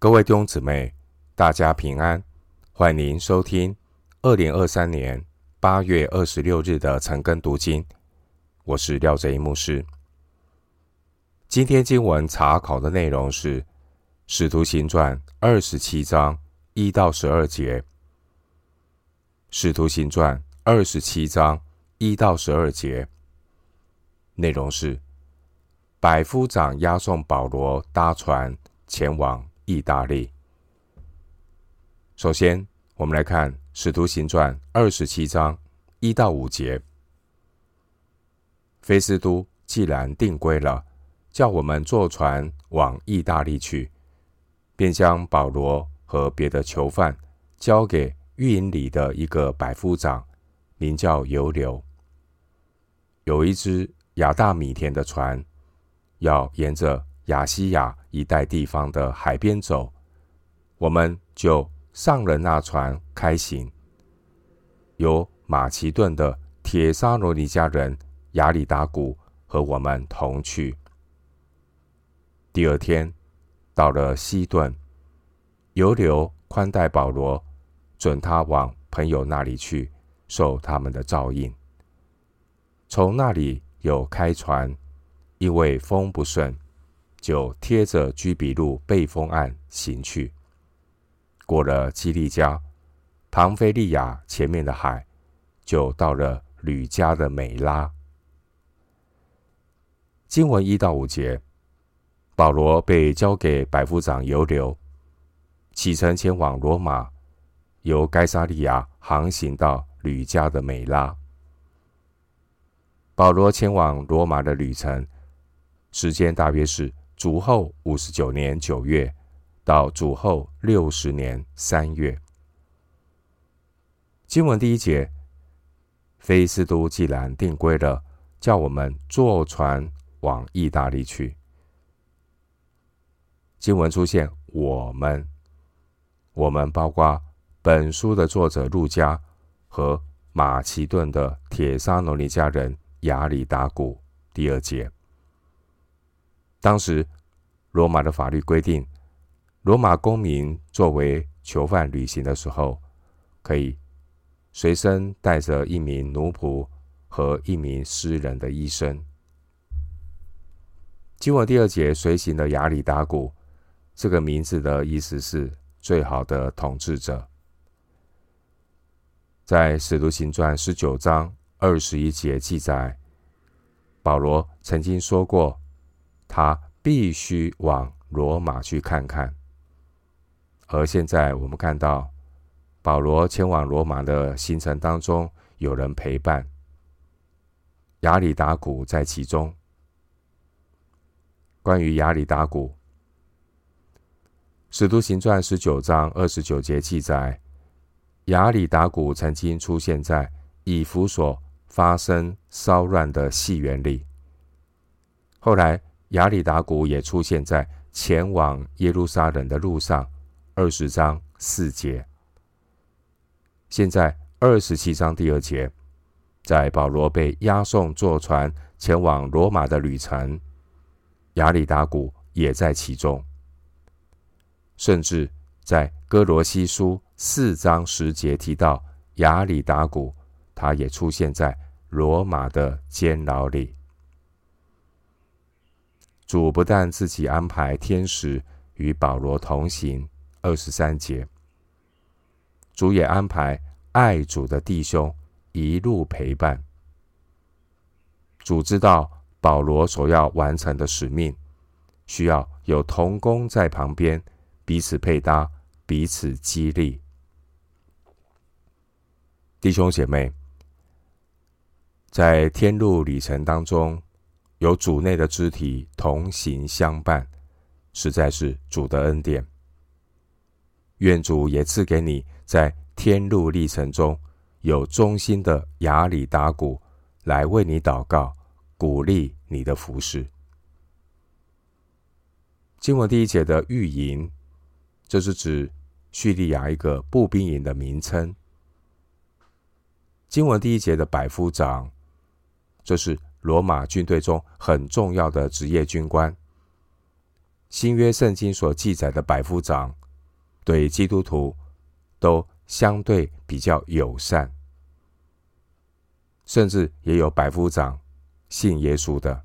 各位弟兄姊妹，大家平安！欢迎收听二零二三年八月二十六日的晨更读经。我是廖哲一牧师。今天经文查考的内容是《使徒行传》二十七章一到十二节，《使徒行传》二十七章一到十二节内容是百夫长押送保罗搭船前往意大利。首先，我们来看《使徒行传》二十七章一到五节。菲斯都既然定规了，叫我们坐船往意大利去，便将保罗和别的囚犯交给狱营里的一个百夫长，名叫犹流。有一只亚大米田的船，要沿着亚西亚一带地方的海边走，我们就上了那船开行。由马其顿的铁沙罗尼迦人亚里达古和我们同去。第二天到了西顿，犹流宽待保罗，准他往朋友那里去，受他们的照应。从那里有开船，因为风不顺。就贴着居比路背风岸行去，过了基利家、庞菲利亚前面的海，就到了吕家的美拉。经文一到五节，保罗被交给百夫长犹流，启程前往罗马，由该撒利亚航行到吕家的美拉。保罗前往罗马的旅程时间大约是。主后五十九年九月到主后六十年三月，经文第一节，菲斯都既然定规了，叫我们坐船往意大利去。经文出现“我们”，我们包括本书的作者路加和马其顿的铁沙罗尼迦人雅里达古。第二节。当时，罗马的法律规定，罗马公民作为囚犯旅行的时候，可以随身带着一名奴仆和一名私人的医生。经文第二节随行的亚里达古，这个名字的意思是最好的统治者。在使徒行传十九章二十一节记载，保罗曾经说过。他必须往罗马去看看，而现在我们看到保罗前往罗马的行程当中，有人陪伴，亚里达古在其中。关于亚里达古，《使徒行传》十九章二十九节记载，亚里达古曾经出现在以弗所发生骚乱的戏园里，后来。亚里达古也出现在前往耶路撒冷的路上，二十章四节。现在二十七章第二节，在保罗被押送坐船前往罗马的旅程，亚里达古也在其中。甚至在哥罗西书四章十节提到亚里达古，他也出现在罗马的监牢里。主不但自己安排天使与保罗同行，二十三节，主也安排爱主的弟兄一路陪伴。主知道保罗所要完成的使命，需要有同工在旁边，彼此配搭，彼此激励。弟兄姐妹，在天路旅程当中。有主内的肢体同行相伴，实在是主的恩典。愿主也赐给你在天路历程中有忠心的亚里达古来为你祷告，鼓励你的服事。经文第一节的御营，这是指叙利亚一个步兵营的名称。经文第一节的百夫长，这是。罗马军队中很重要的职业军官，新约圣经所记载的百夫长，对基督徒都相对比较友善，甚至也有百夫长信耶稣的。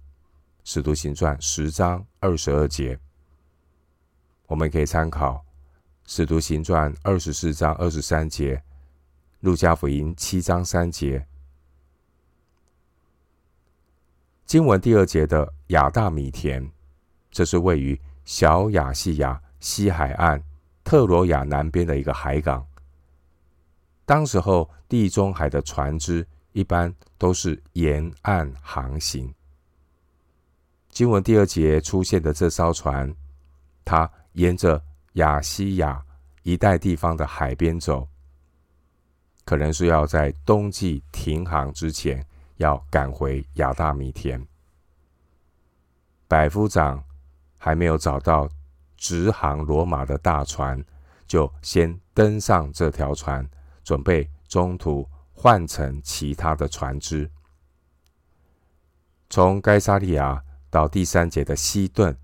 使徒行传十章二十二节，我们可以参考使徒行传二十四章二十三节，路加福音七章三节。经文第二节的亚大米田，这是位于小亚细亚西海岸特罗亚南边的一个海港。当时候地中海的船只一般都是沿岸航行。经文第二节出现的这艘船，它沿着亚细亚一带地方的海边走，可能是要在冬季停航之前要赶回亚大米田。百夫长还没有找到直航罗马的大船，就先登上这条船，准备中途换乘其他的船只，从该撒利亚。到第三节的西顿，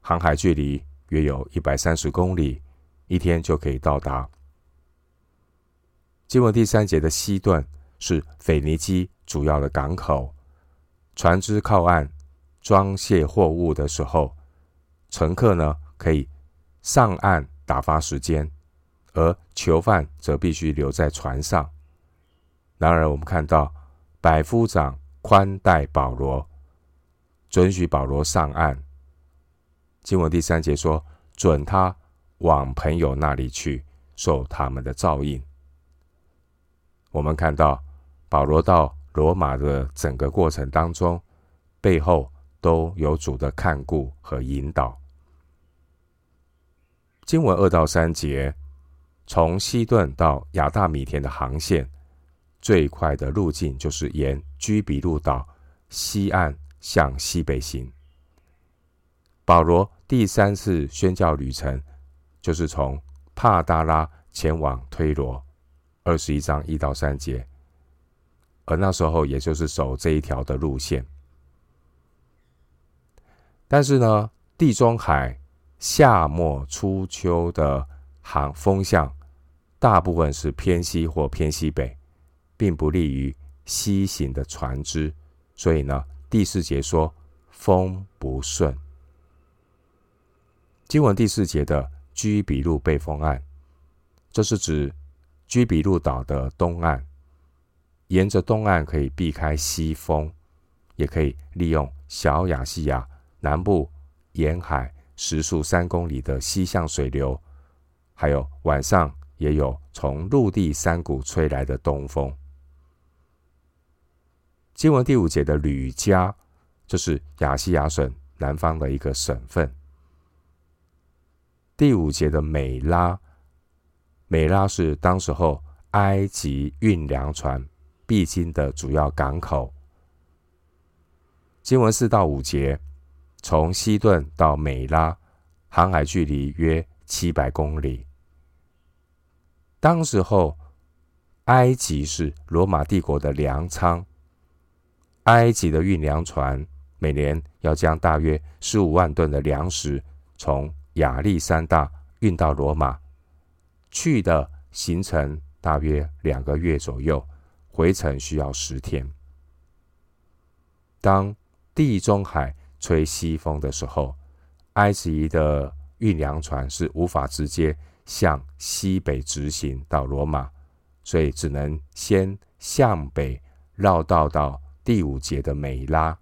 航海距离约有一百三十公里，一天就可以到达。经文第三节的西顿是腓尼基主要的港口，船只靠岸装卸货物的时候，乘客呢可以上岸打发时间，而囚犯则必须留在船上。然而，我们看到百夫长宽待保罗。准许保罗上岸。经文第三节说：“准他往朋友那里去，受他们的照应。”我们看到保罗到罗马的整个过程当中，背后都有主的看顾和引导。经文二到三节，从西顿到亚大米田的航线，最快的路径就是沿居比路岛西岸。向西北行。保罗第三次宣教旅程，就是从帕达拉前往推罗，二十一章一到三节。而那时候，也就是走这一条的路线。但是呢，地中海夏末初秋的航风向，大部分是偏西或偏西北，并不利于西行的船只，所以呢。第四节说风不顺。经文第四节的居比路背风岸，这是指居比路岛的东岸。沿着东岸可以避开西风，也可以利用小亚细亚南部沿海时速三公里的西向水流，还有晚上也有从陆地山谷吹来的东风。经文第五节的吕家，这是亚细亚省南方的一个省份。第五节的美拉，美拉是当时候埃及运粮船必经的主要港口。经文四到五节，从西顿到美拉，航海距离约七百公里。当时候，埃及是罗马帝国的粮仓。埃及的运粮船每年要将大约十五万吨的粮食从亚历山大运到罗马，去的行程大约两个月左右，回程需要十天。当地中海吹西风的时候，埃及的运粮船是无法直接向西北直行到罗马，所以只能先向北绕道到。第五节的美拉，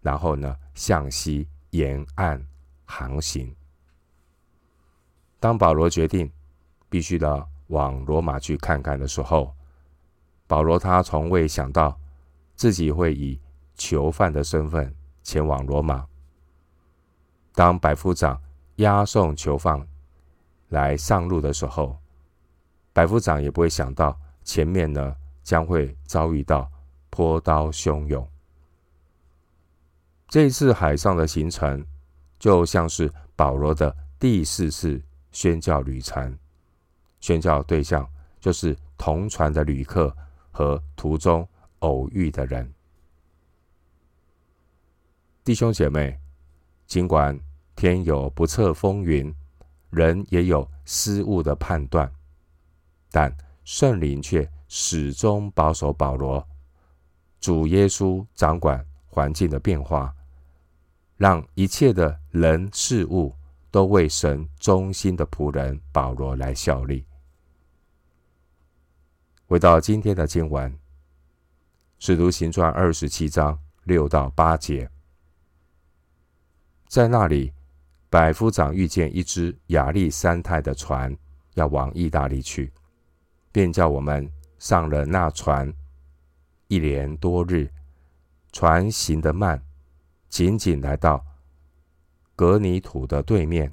然后呢，向西沿岸航行。当保罗决定必须的往罗马去看看的时候，保罗他从未想到自己会以囚犯的身份前往罗马。当百夫长押送囚犯来上路的时候，百夫长也不会想到前面呢将会遭遇到。波涛汹涌。这一次海上的行程，就像是保罗的第四次宣教旅程。宣教对象就是同船的旅客和途中偶遇的人。弟兄姐妹，尽管天有不测风云，人也有失误的判断，但圣灵却始终保守保罗。主耶稣掌管环境的变化，让一切的人事物都为神忠心的仆人保罗来效力。回到今天的经文，《使徒行传》二十七章六到八节，在那里，百夫长遇见一只亚历山太的船要往意大利去，便叫我们上了那船。一连多日，船行得慢，仅仅来到格尼土的对面，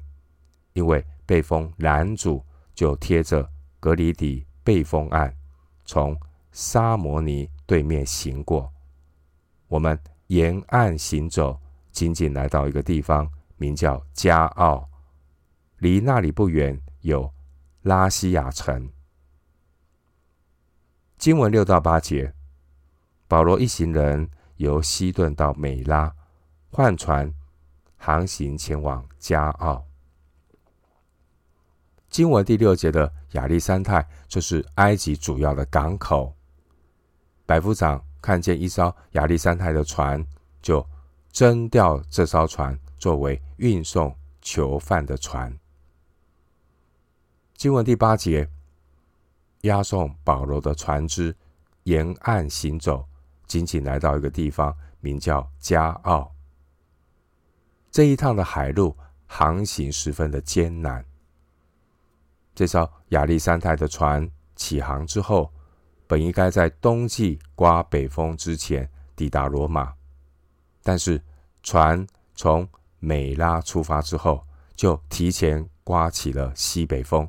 因为被风拦住，就贴着格里底背风岸，从沙摩尼对面行过。我们沿岸行走，仅仅来到一个地方，名叫加奥，离那里不远有拉西亚城。经文六到八节。保罗一行人由西顿到美拉，换船航行前往加奥。经文第六节的亚历山太，就是埃及主要的港口。百夫长看见一艘亚历山太的船，就征调这艘船作为运送囚犯的船。经文第八节，押送保罗的船只沿岸行走。仅仅来到一个地方，名叫加奥。这一趟的海路航行十分的艰难。这艘亚历山太的船起航之后，本应该在冬季刮北风之前抵达罗马，但是船从美拉出发之后，就提前刮起了西北风，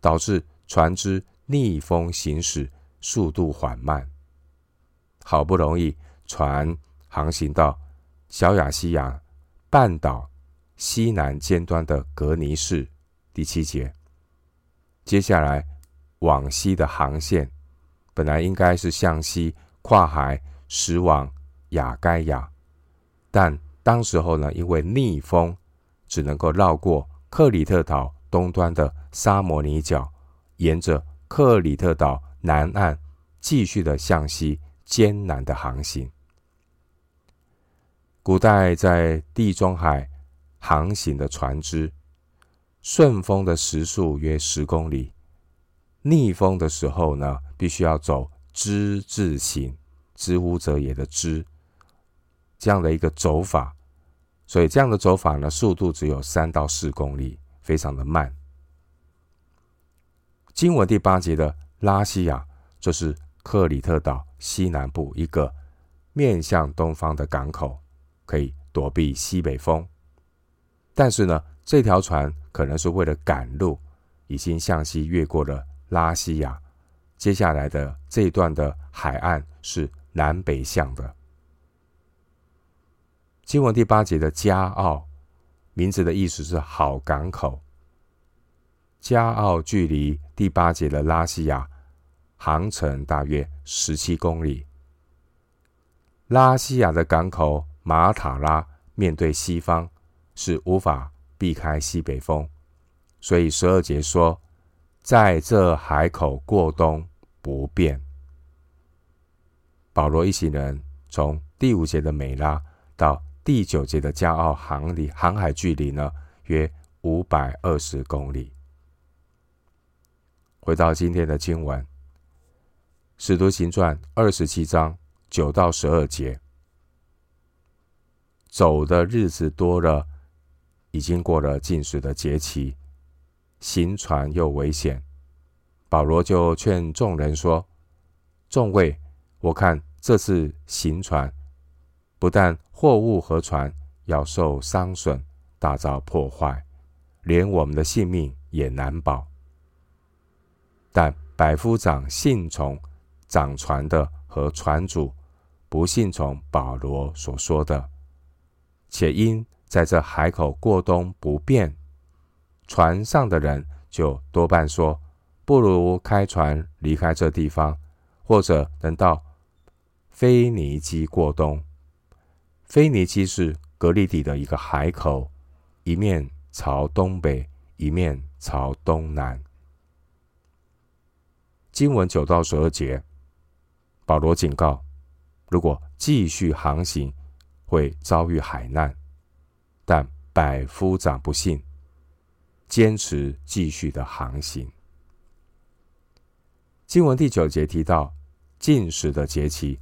导致船只逆风行驶，速度缓慢。好不容易，船航行到小亚细亚半岛西南尖端的格尼市，第七节。接下来往西的航线，本来应该是向西跨海驶往亚该亚，但当时候呢，因为逆风，只能够绕过克里特岛东端的沙摩尼角，沿着克里特岛南岸继续的向西。艰难的航行。古代在地中海航行的船只，顺风的时速约十公里，逆风的时候呢，必须要走之字形，之乎者也的之，这样的一个走法。所以这样的走法呢，速度只有三到四公里，非常的慢。经文第八节的拉西亚，就是克里特岛。西南部一个面向东方的港口，可以躲避西北风。但是呢，这条船可能是为了赶路，已经向西越过了拉西亚。接下来的这一段的海岸是南北向的。经文第八节的加奥，名字的意思是好港口。加奥距离第八节的拉西亚。航程大约十七公里。拉西亚的港口马塔拉面对西方，是无法避开西北风，所以十二节说，在这海口过冬不便。保罗一行人从第五节的美拉到第九节的加奥航里航海距离呢，约五百二十公里。回到今天的经文。使徒行传二十七章九到十二节，走的日子多了，已经过了禁食的节期，行船又危险，保罗就劝众人说：“众位，我看这次行船，不但货物和船要受伤损、大遭破坏，连我们的性命也难保。但百夫长信从。”掌船的和船主不信从保罗所说的，且因在这海口过冬不便，船上的人就多半说：不如开船离开这地方，或者能到腓尼基过冬。腓尼基是革哩底的一个海口，一面朝东北，一面朝东南。经文九到十二节，保罗警告：如果继续航行，会遭遇海难。但百夫长不信，坚持继续的航行。经文第九节提到禁食的节期，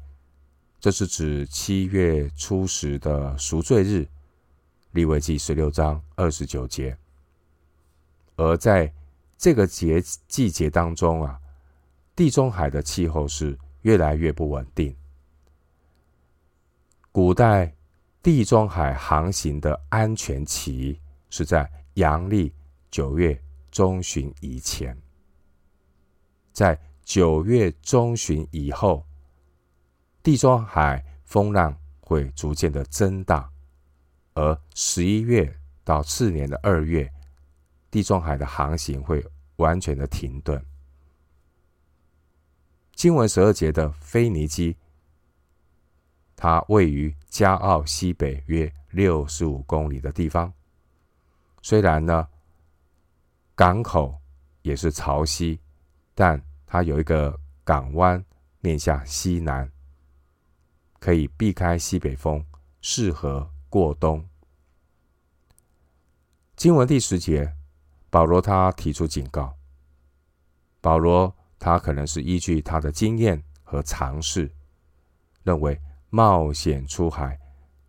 这是指七月初十的赎罪日，利未记十六章二十九节。而在这个节季节当中啊，地中海的气候是越来越不稳定。古代地中海航行的安全期是在阳历九月中旬以前，在九月中旬以后，地中海风浪会逐渐的增大，而十一月到次年的二月，地中海的航行会完全的停顿。经文十二节的腓尼基，它位于加奥西北约六十五公里的地方，虽然呢，港口也是潮汐，但它有一个港湾，面向西南，可以避开西北风，适合过冬。经文第十节，保罗他提出警告。保罗他可能是依据他的经验和尝试，认为冒险出海，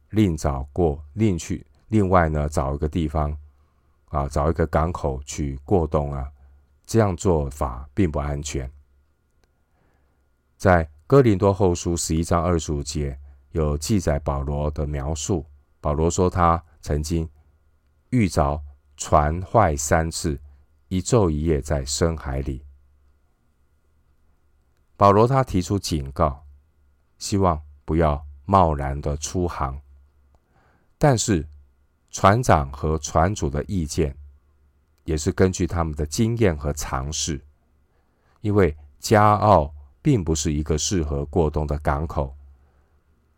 另找过另去，另外呢找一个地方啊，找一个港口去过冬啊。这样做法并不安全。在哥林多后书十一章二十五节有记载保罗的描述。保罗说他曾经遇着船坏三次，一昼一夜在深海里。保罗他提出警告，希望不要贸然的出航。但是船长和船主的意见。也是根据他们的经验和尝试，因为加奥并不是一个适合过冬的港口，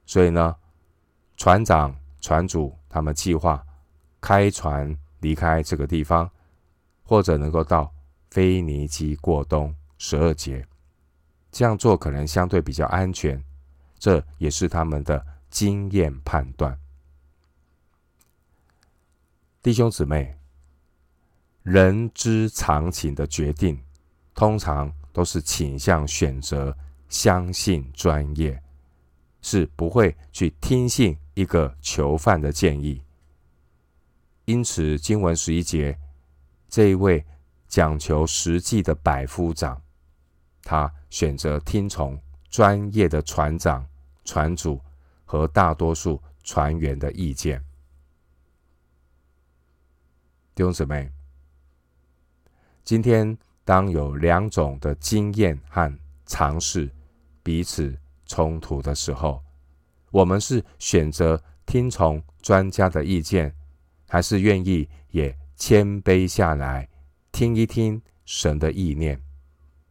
所以呢，船长、船主他们计划开船离开这个地方，或者能够到菲尼基过冬。十二节这样做可能相对比较安全，这也是他们的经验判断。弟兄姊妹。人之常情的决定，通常都是倾向选择相信专业，是不会去听信一个囚犯的建议。因此，经文十一节，这一位讲求实际的百夫长，他选择听从专业的船长、船主和大多数船员的意见。弟兄姊妹。今天，当有两种的经验和尝试彼此冲突的时候，我们是选择听从专家的意见，还是愿意也谦卑下来，听一听神的意念，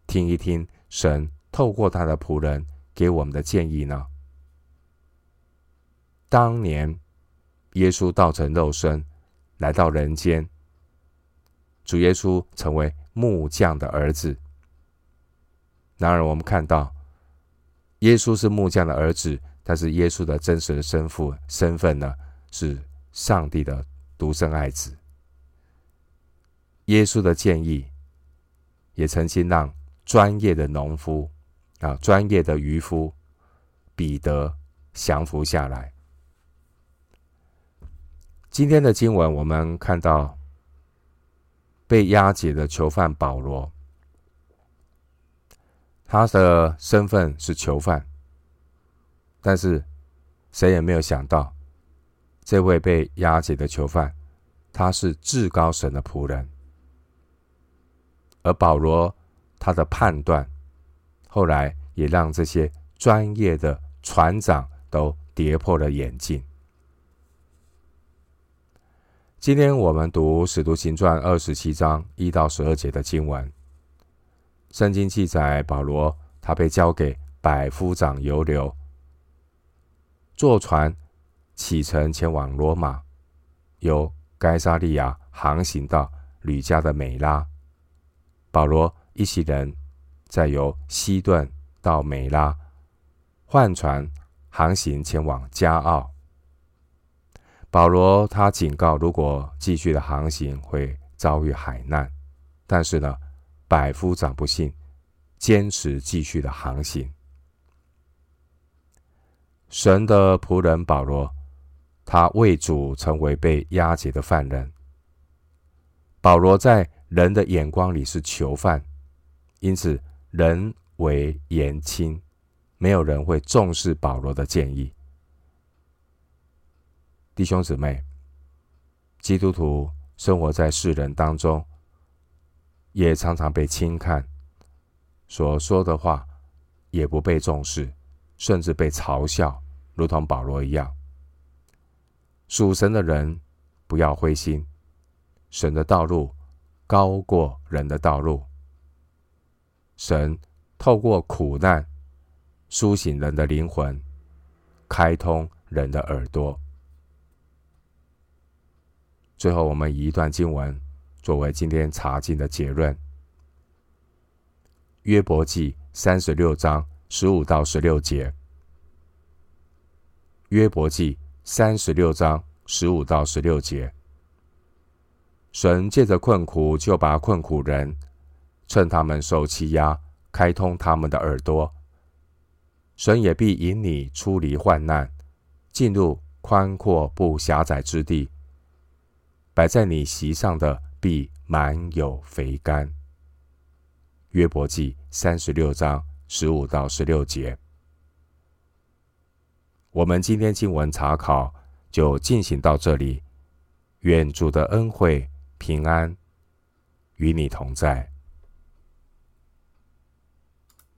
听一听神透过他的仆人给我们的建议呢？当年，耶稣道成肉身来到人间。主耶稣成为木匠的儿子。然而，我们看到耶稣是木匠的儿子，但是耶稣的真实的身父身份呢，是上帝的独生爱子。耶稣的建议也曾经让专业的农夫啊，专业的渔夫彼得降服下来。今天的经文，我们看到。被押解的囚犯保罗，他的身份是囚犯，但是谁也没有想到，这位被押解的囚犯，他是至高神的仆人。而保罗他的判断，后来也让这些专业的船长都跌破了眼镜。今天我们读《使徒行传》二十七章一到十二节的经文。圣经记载，保罗他被交给百夫长犹流，坐船启程前往罗马，由该撒利亚航行到吕家的美拉。保罗一行人再由西顿到美拉，换船航行前往加奥。保罗他警告，如果继续的航行会遭遇海难，但是呢，百夫长不信，坚持继续的航行。神的仆人保罗，他为主成为被押解的犯人。保罗在人的眼光里是囚犯，因此人为言轻，没有人会重视保罗的建议。弟兄姊妹，基督徒生活在世人当中，也常常被轻看，所说的话也不被重视。甚至被嘲笑，如同保罗一样。属神的人不要灰心，神的道路高过人的道路。神透过苦难苏醒人的灵魂，开通人的耳朵。最后，我们以一段经文作为今天查经的结论：约伯记三十六章。十五到十六节，约伯记三十六章十五到十六节，神借着困苦，就把困苦人趁他们受欺压，开通他们的耳朵。神也必引你出离患难，进入宽阔不狭窄之地。摆在你席上的必满有肥甘。约伯记三十六章。十五到十六节，我们今天经文查考就进行到这里。愿主的恩惠平安与你同在。